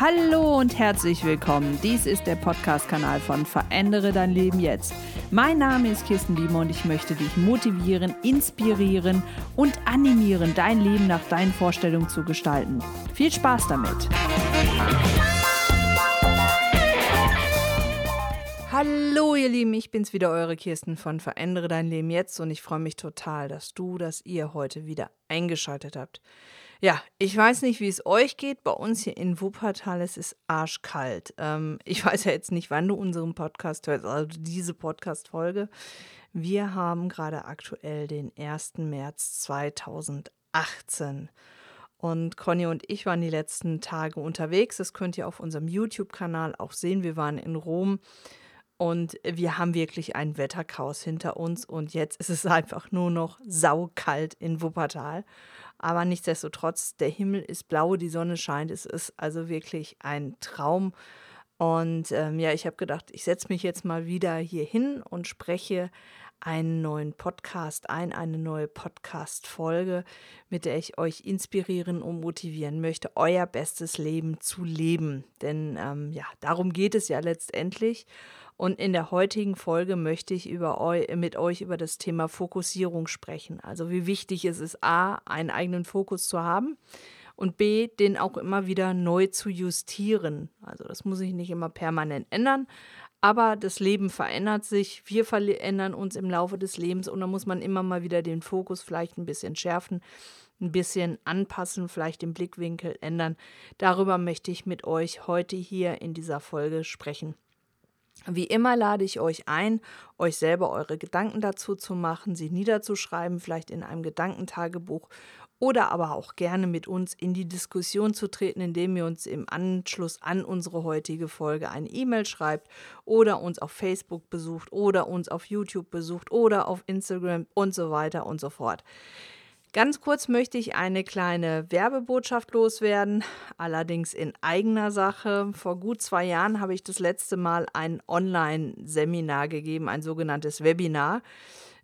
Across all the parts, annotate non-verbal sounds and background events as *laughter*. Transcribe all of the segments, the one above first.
Hallo und herzlich willkommen. Dies ist der Podcast-Kanal von Verändere dein Leben jetzt. Mein Name ist Kirsten Biemer und ich möchte dich motivieren, inspirieren und animieren, dein Leben nach deinen Vorstellungen zu gestalten. Viel Spaß damit! Hallo ihr Lieben, ich bin's wieder, eure Kirsten von Verändere dein Leben jetzt und ich freue mich total, dass du, dass ihr heute wieder eingeschaltet habt. Ja, ich weiß nicht, wie es euch geht. Bei uns hier in Wuppertal es ist arschkalt. Ähm, ich *laughs* weiß ja jetzt nicht, wann du unseren Podcast hörst, also diese Podcast-Folge. Wir haben gerade aktuell den 1. März 2018. Und Conny und ich waren die letzten Tage unterwegs. Das könnt ihr auf unserem YouTube-Kanal auch sehen. Wir waren in Rom und wir haben wirklich ein Wetterchaos hinter uns. Und jetzt ist es *laughs* einfach nur noch saukalt in Wuppertal. Aber nichtsdestotrotz, der Himmel ist blau, die Sonne scheint. Es ist also wirklich ein Traum. Und ähm, ja, ich habe gedacht, ich setze mich jetzt mal wieder hier hin und spreche einen neuen Podcast ein, eine neue Podcast-Folge, mit der ich euch inspirieren und motivieren möchte, euer bestes Leben zu leben. Denn ähm, ja, darum geht es ja letztendlich. Und in der heutigen Folge möchte ich eu mit euch über das Thema Fokussierung sprechen. Also wie wichtig es ist, a, einen eigenen Fokus zu haben und b, den auch immer wieder neu zu justieren. Also das muss sich nicht immer permanent ändern, aber das Leben verändert sich, wir verändern uns im Laufe des Lebens und da muss man immer mal wieder den Fokus vielleicht ein bisschen schärfen, ein bisschen anpassen, vielleicht den Blickwinkel ändern. Darüber möchte ich mit euch heute hier in dieser Folge sprechen. Wie immer lade ich euch ein, euch selber eure Gedanken dazu zu machen, sie niederzuschreiben, vielleicht in einem Gedankentagebuch oder aber auch gerne mit uns in die Diskussion zu treten, indem ihr uns im Anschluss an unsere heutige Folge eine E-Mail schreibt oder uns auf Facebook besucht oder uns auf YouTube besucht oder auf Instagram und so weiter und so fort. Ganz kurz möchte ich eine kleine Werbebotschaft loswerden, allerdings in eigener Sache. Vor gut zwei Jahren habe ich das letzte Mal ein Online-Seminar gegeben, ein sogenanntes Webinar.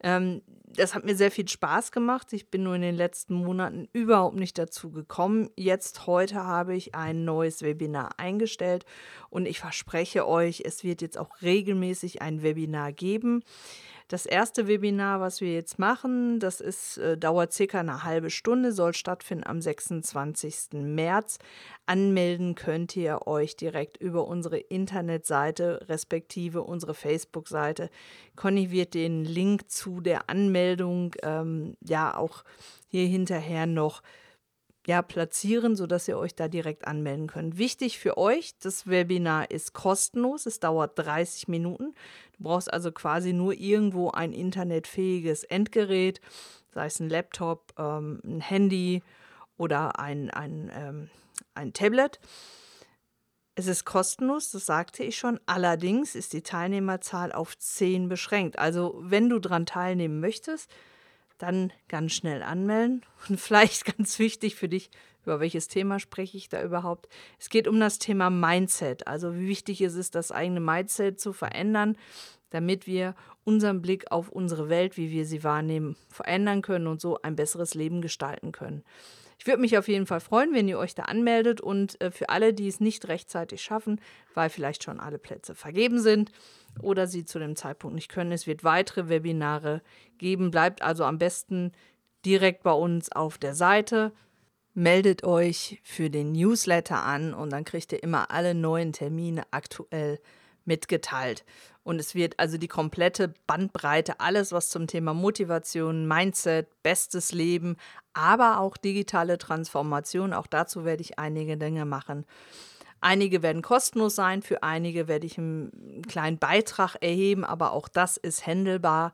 Ähm, das hat mir sehr viel Spaß gemacht. Ich bin nur in den letzten Monaten überhaupt nicht dazu gekommen. Jetzt heute habe ich ein neues Webinar eingestellt und ich verspreche euch, es wird jetzt auch regelmäßig ein Webinar geben. Das erste Webinar, was wir jetzt machen, das ist, äh, dauert circa eine halbe Stunde, soll stattfinden am 26. März. Anmelden könnt ihr euch direkt über unsere Internetseite respektive unsere Facebook-Seite. Conny wird den Link zu der Anmeldung ähm, ja auch hier hinterher noch ja, platzieren, sodass ihr euch da direkt anmelden könnt. Wichtig für euch, das Webinar ist kostenlos, es dauert 30 Minuten. Du brauchst also quasi nur irgendwo ein internetfähiges Endgerät, sei es ein Laptop, ähm, ein Handy oder ein, ein, ähm, ein Tablet. Es ist kostenlos, das sagte ich schon. Allerdings ist die Teilnehmerzahl auf 10 beschränkt. Also wenn du daran teilnehmen möchtest, dann ganz schnell anmelden. *laughs* Und vielleicht ganz wichtig für dich, über welches Thema spreche ich da überhaupt? Es geht um das Thema Mindset. Also wie wichtig ist es, das eigene Mindset zu verändern, damit wir unseren Blick auf unsere Welt, wie wir sie wahrnehmen, verändern können und so ein besseres Leben gestalten können. Ich würde mich auf jeden Fall freuen, wenn ihr euch da anmeldet und äh, für alle, die es nicht rechtzeitig schaffen, weil vielleicht schon alle Plätze vergeben sind oder sie zu dem Zeitpunkt nicht können, es wird weitere Webinare geben. Bleibt also am besten direkt bei uns auf der Seite. Meldet euch für den Newsletter an und dann kriegt ihr immer alle neuen Termine aktuell mitgeteilt. Und es wird also die komplette Bandbreite, alles was zum Thema Motivation, Mindset, bestes Leben, aber auch digitale Transformation, auch dazu werde ich einige Dinge machen. Einige werden kostenlos sein, für einige werde ich einen kleinen Beitrag erheben, aber auch das ist händelbar,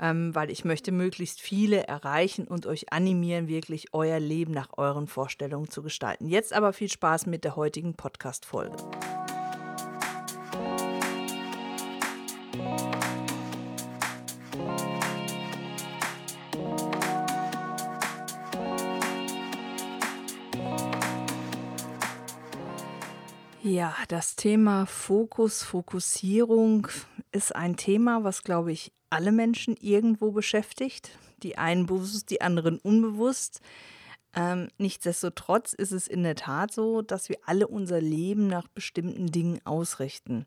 ähm, weil ich möchte möglichst viele erreichen und euch animieren, wirklich euer Leben nach euren Vorstellungen zu gestalten. Jetzt aber viel Spaß mit der heutigen Podcast-Folge. Ja, das Thema Fokus, Fokussierung ist ein Thema, was, glaube ich, alle Menschen irgendwo beschäftigt. Die einen bewusst, die anderen unbewusst. Ähm, nichtsdestotrotz ist es in der Tat so, dass wir alle unser Leben nach bestimmten Dingen ausrichten.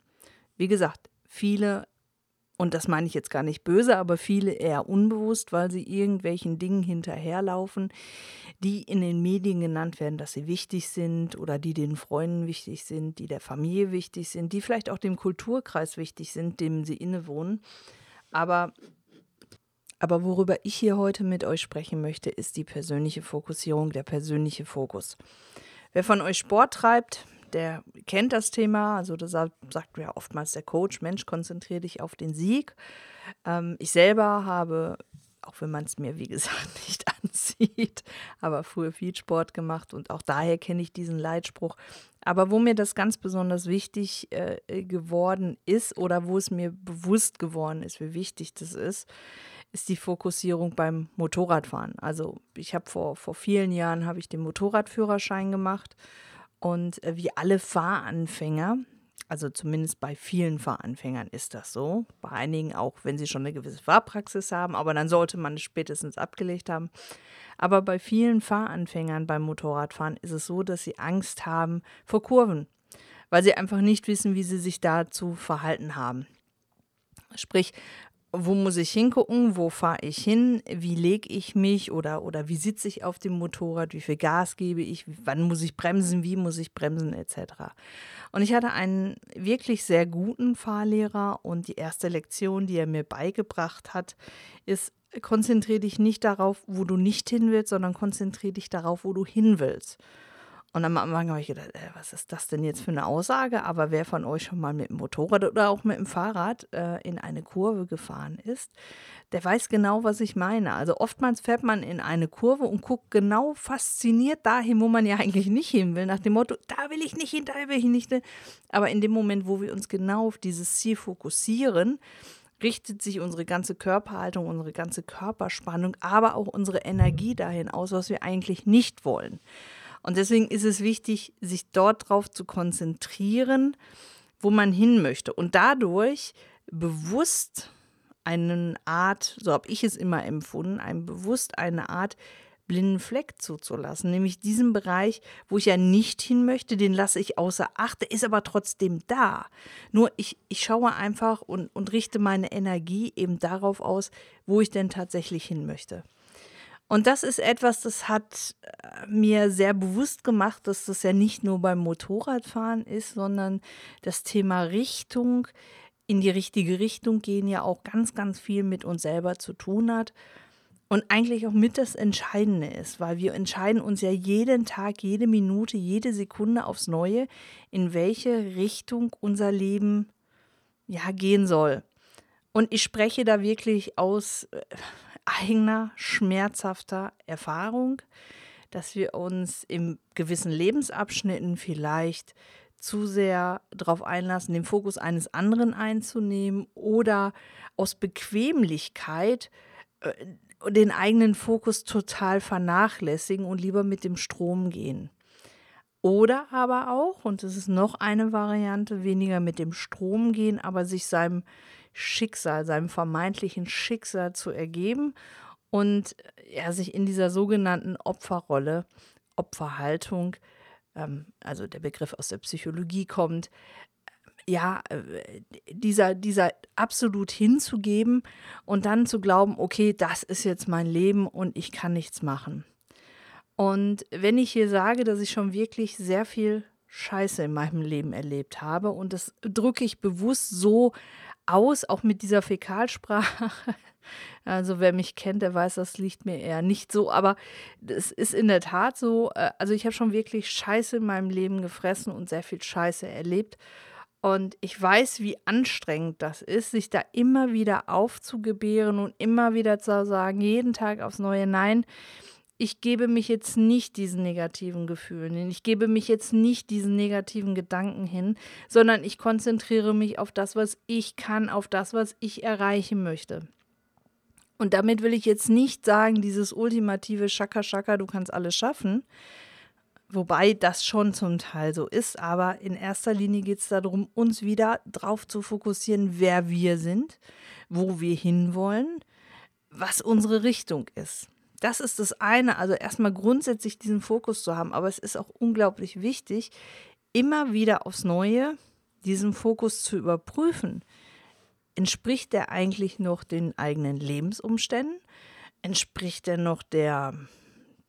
Wie gesagt, viele, und das meine ich jetzt gar nicht böse, aber viele eher unbewusst, weil sie irgendwelchen Dingen hinterherlaufen, die in den Medien genannt werden, dass sie wichtig sind oder die den Freunden wichtig sind, die der Familie wichtig sind, die vielleicht auch dem Kulturkreis wichtig sind, dem sie innewohnen. Aber aber worüber ich hier heute mit euch sprechen möchte, ist die persönliche Fokussierung, der persönliche Fokus. Wer von euch Sport treibt, der kennt das Thema. Also das sagt ja oftmals der Coach, Mensch, konzentriere dich auf den Sieg. Ähm, ich selber habe, auch wenn man es mir wie *laughs* gesagt nicht ansieht, aber früher viel Sport gemacht und auch daher kenne ich diesen Leitspruch. Aber wo mir das ganz besonders wichtig äh, geworden ist oder wo es mir bewusst geworden ist, wie wichtig das ist, ist die Fokussierung beim Motorradfahren. Also ich habe vor, vor vielen Jahren habe ich den Motorradführerschein gemacht und äh, wie alle Fahranfänger, also zumindest bei vielen Fahranfängern ist das so, bei einigen auch, wenn sie schon eine gewisse Fahrpraxis haben, aber dann sollte man es spätestens abgelegt haben. Aber bei vielen Fahranfängern beim Motorradfahren ist es so, dass sie Angst haben vor Kurven, weil sie einfach nicht wissen, wie sie sich dazu verhalten haben. Sprich, wo muss ich hingucken, wo fahre ich hin, wie lege ich mich oder, oder wie sitze ich auf dem Motorrad, wie viel Gas gebe ich, wann muss ich bremsen, wie muss ich bremsen etc. Und ich hatte einen wirklich sehr guten Fahrlehrer und die erste Lektion, die er mir beigebracht hat, ist, konzentriere dich nicht darauf, wo du nicht hin willst, sondern konzentriere dich darauf, wo du hin willst. Und am Anfang habe ich gedacht, äh, was ist das denn jetzt für eine Aussage? Aber wer von euch schon mal mit dem Motorrad oder auch mit dem Fahrrad äh, in eine Kurve gefahren ist, der weiß genau, was ich meine. Also oftmals fährt man in eine Kurve und guckt genau fasziniert dahin, wo man ja eigentlich nicht hin will, nach dem Motto, da will ich nicht hin, da will ich nicht hin. Aber in dem Moment, wo wir uns genau auf dieses Ziel fokussieren, richtet sich unsere ganze Körperhaltung, unsere ganze Körperspannung, aber auch unsere Energie dahin aus, was wir eigentlich nicht wollen. Und deswegen ist es wichtig, sich dort drauf zu konzentrieren, wo man hin möchte. Und dadurch bewusst eine Art, so habe ich es immer empfunden, ein bewusst eine Art blinden Fleck zuzulassen, nämlich diesen Bereich, wo ich ja nicht hin möchte, den lasse ich außer Acht, der ist aber trotzdem da. Nur ich, ich schaue einfach und, und richte meine Energie eben darauf aus, wo ich denn tatsächlich hin möchte. Und das ist etwas, das hat äh, mir sehr bewusst gemacht, dass das ja nicht nur beim Motorradfahren ist, sondern das Thema Richtung, in die richtige Richtung gehen ja auch ganz, ganz viel mit uns selber zu tun hat. Und eigentlich auch mit das Entscheidende ist, weil wir entscheiden uns ja jeden Tag, jede Minute, jede Sekunde aufs Neue, in welche Richtung unser Leben ja gehen soll. Und ich spreche da wirklich aus äh, eigener schmerzhafter Erfahrung, dass wir uns in gewissen Lebensabschnitten vielleicht zu sehr darauf einlassen, den Fokus eines anderen einzunehmen oder aus Bequemlichkeit äh, den eigenen Fokus total vernachlässigen und lieber mit dem Strom gehen. Oder aber auch, und das ist noch eine Variante, weniger mit dem Strom gehen, aber sich seinem Schicksal, seinem vermeintlichen Schicksal zu ergeben und er ja, sich in dieser sogenannten Opferrolle, Opferhaltung, ähm, also der Begriff aus der Psychologie kommt, ja, äh, dieser, dieser absolut hinzugeben und dann zu glauben, okay, das ist jetzt mein Leben und ich kann nichts machen. Und wenn ich hier sage, dass ich schon wirklich sehr viel Scheiße in meinem Leben erlebt habe und das drücke ich bewusst so aus, auch mit dieser Fäkalsprache. *laughs* Also wer mich kennt, der weiß, das liegt mir eher nicht so. Aber es ist in der Tat so. Äh, also ich habe schon wirklich Scheiße in meinem Leben gefressen und sehr viel Scheiße erlebt. Und ich weiß, wie anstrengend das ist, sich da immer wieder aufzugebären und immer wieder zu sagen, jeden Tag aufs Neue, nein, ich gebe mich jetzt nicht diesen negativen Gefühlen hin, ich gebe mich jetzt nicht diesen negativen Gedanken hin, sondern ich konzentriere mich auf das, was ich kann, auf das, was ich erreichen möchte. Und damit will ich jetzt nicht sagen, dieses ultimative Schaka Schaka, du kannst alles schaffen, wobei das schon zum Teil so ist, aber in erster Linie geht es darum, uns wieder darauf zu fokussieren, wer wir sind, wo wir hinwollen, was unsere Richtung ist. Das ist das eine, also erstmal grundsätzlich diesen Fokus zu haben, aber es ist auch unglaublich wichtig, immer wieder aufs Neue diesen Fokus zu überprüfen. Entspricht der eigentlich noch den eigenen Lebensumständen? Entspricht er noch der,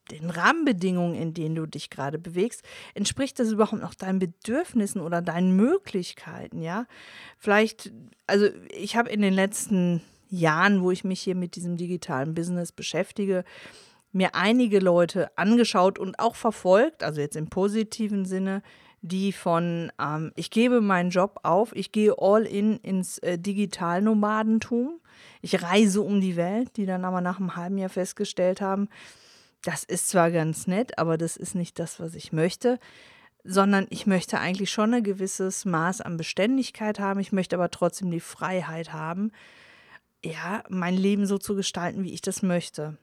den Rahmenbedingungen, in denen du dich gerade bewegst? Entspricht das überhaupt noch deinen Bedürfnissen oder deinen Möglichkeiten? Ja, vielleicht, also ich habe in den letzten Jahren, wo ich mich hier mit diesem digitalen Business beschäftige, mir einige Leute angeschaut und auch verfolgt, also jetzt im positiven Sinne, die von ähm, ich gebe meinen Job auf, ich gehe all in ins äh, Digitalnomadentum, ich reise um die Welt, die dann aber nach einem halben Jahr festgestellt haben, das ist zwar ganz nett, aber das ist nicht das, was ich möchte, sondern ich möchte eigentlich schon ein gewisses Maß an Beständigkeit haben, ich möchte aber trotzdem die Freiheit haben, ja, mein Leben so zu gestalten, wie ich das möchte.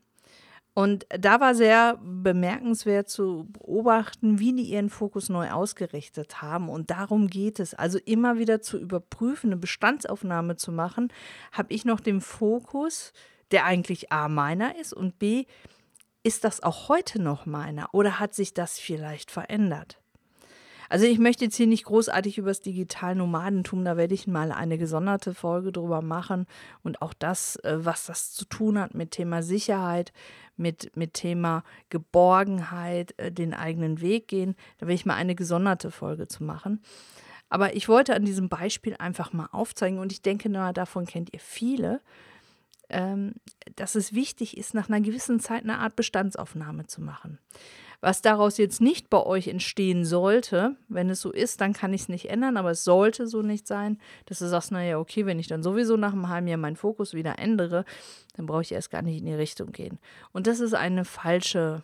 Und da war sehr bemerkenswert zu beobachten, wie die ihren Fokus neu ausgerichtet haben. Und darum geht es. Also immer wieder zu überprüfen, eine Bestandsaufnahme zu machen. Habe ich noch den Fokus, der eigentlich A meiner ist und B, ist das auch heute noch meiner oder hat sich das vielleicht verändert? Also ich möchte jetzt hier nicht großartig über das Digital-Nomadentum, da werde ich mal eine gesonderte Folge drüber machen und auch das, äh, was das zu tun hat mit Thema Sicherheit, mit, mit Thema Geborgenheit, äh, den eigenen Weg gehen, da werde ich mal eine gesonderte Folge zu machen. Aber ich wollte an diesem Beispiel einfach mal aufzeigen und ich denke, na, davon kennt ihr viele, ähm, dass es wichtig ist, nach einer gewissen Zeit eine Art Bestandsaufnahme zu machen. Was daraus jetzt nicht bei euch entstehen sollte, wenn es so ist, dann kann ich es nicht ändern, aber es sollte so nicht sein, dass du sagst, naja, okay, wenn ich dann sowieso nach einem halben Jahr meinen Fokus wieder ändere, dann brauche ich erst gar nicht in die Richtung gehen. Und das ist eine falsche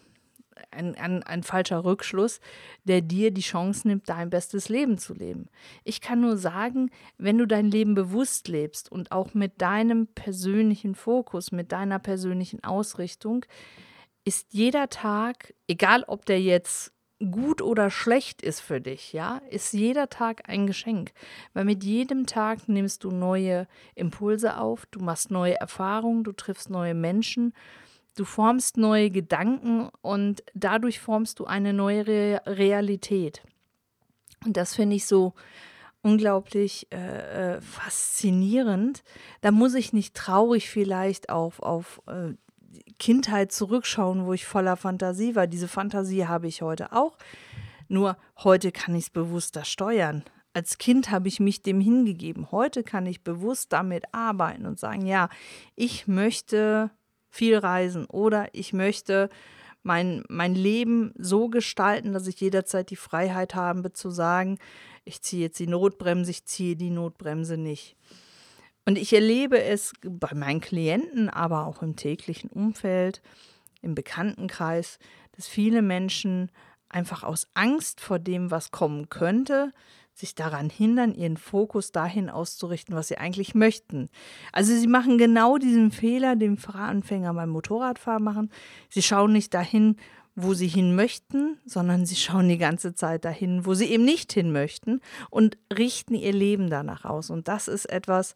ein, ein, ein, falscher Rückschluss, der dir die Chance nimmt, dein bestes Leben zu leben. Ich kann nur sagen, wenn du dein Leben bewusst lebst und auch mit deinem persönlichen Fokus, mit deiner persönlichen Ausrichtung, ist jeder Tag, egal ob der jetzt gut oder schlecht ist für dich, ja, ist jeder Tag ein Geschenk. Weil mit jedem Tag nimmst du neue Impulse auf, du machst neue Erfahrungen, du triffst neue Menschen, du formst neue Gedanken und dadurch formst du eine neue Re Realität. Und das finde ich so unglaublich äh, äh, faszinierend. Da muss ich nicht traurig vielleicht auf, auf äh, Kindheit zurückschauen, wo ich voller Fantasie war. Diese Fantasie habe ich heute auch. Nur heute kann ich es bewusster steuern. Als Kind habe ich mich dem hingegeben. Heute kann ich bewusst damit arbeiten und sagen, ja, ich möchte viel reisen oder ich möchte mein, mein Leben so gestalten, dass ich jederzeit die Freiheit habe zu sagen, ich ziehe jetzt die Notbremse, ich ziehe die Notbremse nicht. Und ich erlebe es bei meinen Klienten, aber auch im täglichen Umfeld, im Bekanntenkreis, dass viele Menschen einfach aus Angst vor dem, was kommen könnte, sich daran hindern, ihren Fokus dahin auszurichten, was sie eigentlich möchten. Also sie machen genau diesen Fehler, den Fahranfänger beim Motorradfahren machen. Sie schauen nicht dahin, wo sie hin möchten, sondern sie schauen die ganze Zeit dahin, wo sie eben nicht hin möchten und richten ihr Leben danach aus. Und das ist etwas,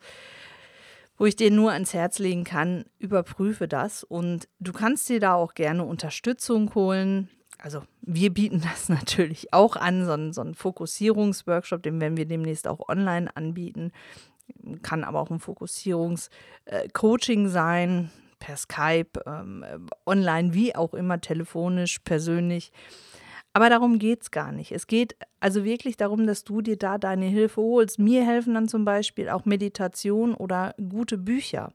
wo ich dir nur ans Herz legen kann, überprüfe das und du kannst dir da auch gerne Unterstützung holen. Also wir bieten *laughs* das natürlich auch an, so einen, so einen Fokussierungsworkshop, den werden wir demnächst auch online anbieten. Kann aber auch ein Fokussierungscoaching sein, per Skype, ähm, online, wie auch immer, telefonisch, persönlich. Aber darum geht es gar nicht. Es geht also wirklich darum, dass du dir da deine Hilfe holst. Mir helfen dann zum Beispiel auch Meditation oder gute Bücher,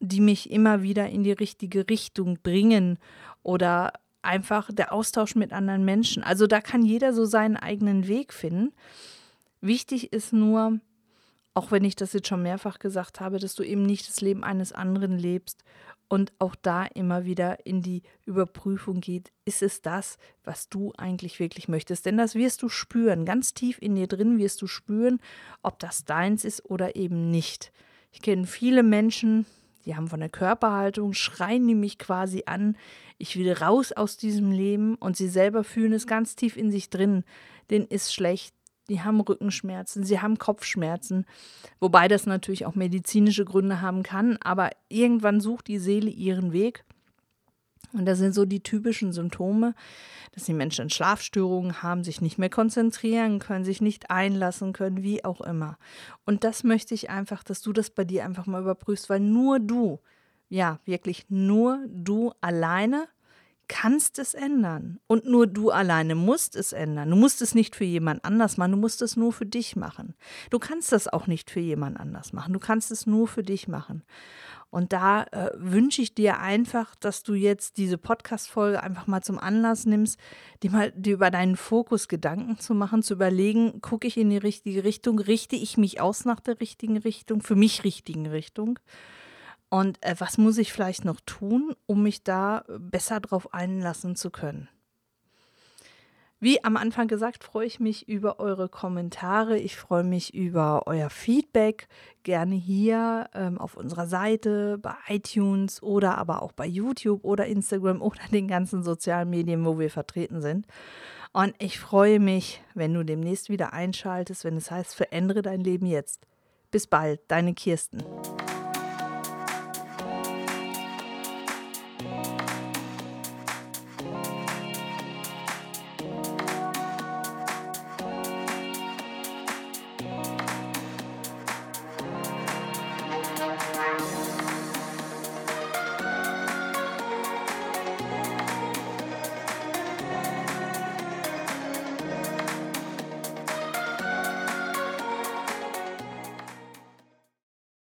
die mich immer wieder in die richtige Richtung bringen oder einfach der Austausch mit anderen Menschen. Also da kann jeder so seinen eigenen Weg finden. Wichtig ist nur, auch wenn ich das jetzt schon mehrfach gesagt habe, dass du eben nicht das Leben eines anderen lebst und auch da immer wieder in die Überprüfung geht, ist es das, was du eigentlich wirklich möchtest? Denn das wirst du spüren, ganz tief in dir drin wirst du spüren, ob das deins ist oder eben nicht. Ich kenne viele Menschen, die haben von der Körperhaltung, schreien die mich quasi an, ich will raus aus diesem Leben und sie selber fühlen es ganz tief in sich drin, denen ist schlecht, die haben Rückenschmerzen, sie haben Kopfschmerzen, wobei das natürlich auch medizinische Gründe haben kann, aber irgendwann sucht die Seele ihren Weg Und das sind so die typischen Symptome, dass die Menschen Schlafstörungen haben, sich nicht mehr konzentrieren können, sich nicht einlassen können, wie auch immer. Und das möchte ich einfach, dass du das bei dir einfach mal überprüfst, weil nur du, ja, wirklich nur du alleine kannst es ändern. Und nur du alleine musst es ändern. Du musst es nicht für jemand anders machen, du musst es nur für dich machen. Du kannst das auch nicht für jemand anders machen, du kannst es nur für dich machen. Und da äh, wünsche ich dir einfach, dass du jetzt diese Podcast-Folge einfach mal zum Anlass nimmst, dir mal dir über deinen Fokus Gedanken zu machen, zu überlegen, gucke ich in die richtige Richtung, richte ich mich aus nach der richtigen Richtung, für mich richtigen Richtung. Und äh, was muss ich vielleicht noch tun, um mich da besser drauf einlassen zu können? Wie am Anfang gesagt, freue ich mich über eure Kommentare. Ich freue mich über euer Feedback. Gerne hier ähm, auf unserer Seite, bei iTunes oder aber auch bei YouTube oder Instagram oder *laughs* den ganzen sozialen Medien, wo wir vertreten sind. Und ich freue mich, wenn du demnächst wieder einschaltest, wenn es heißt, verändere dein Leben jetzt. Bis bald, deine Kirsten.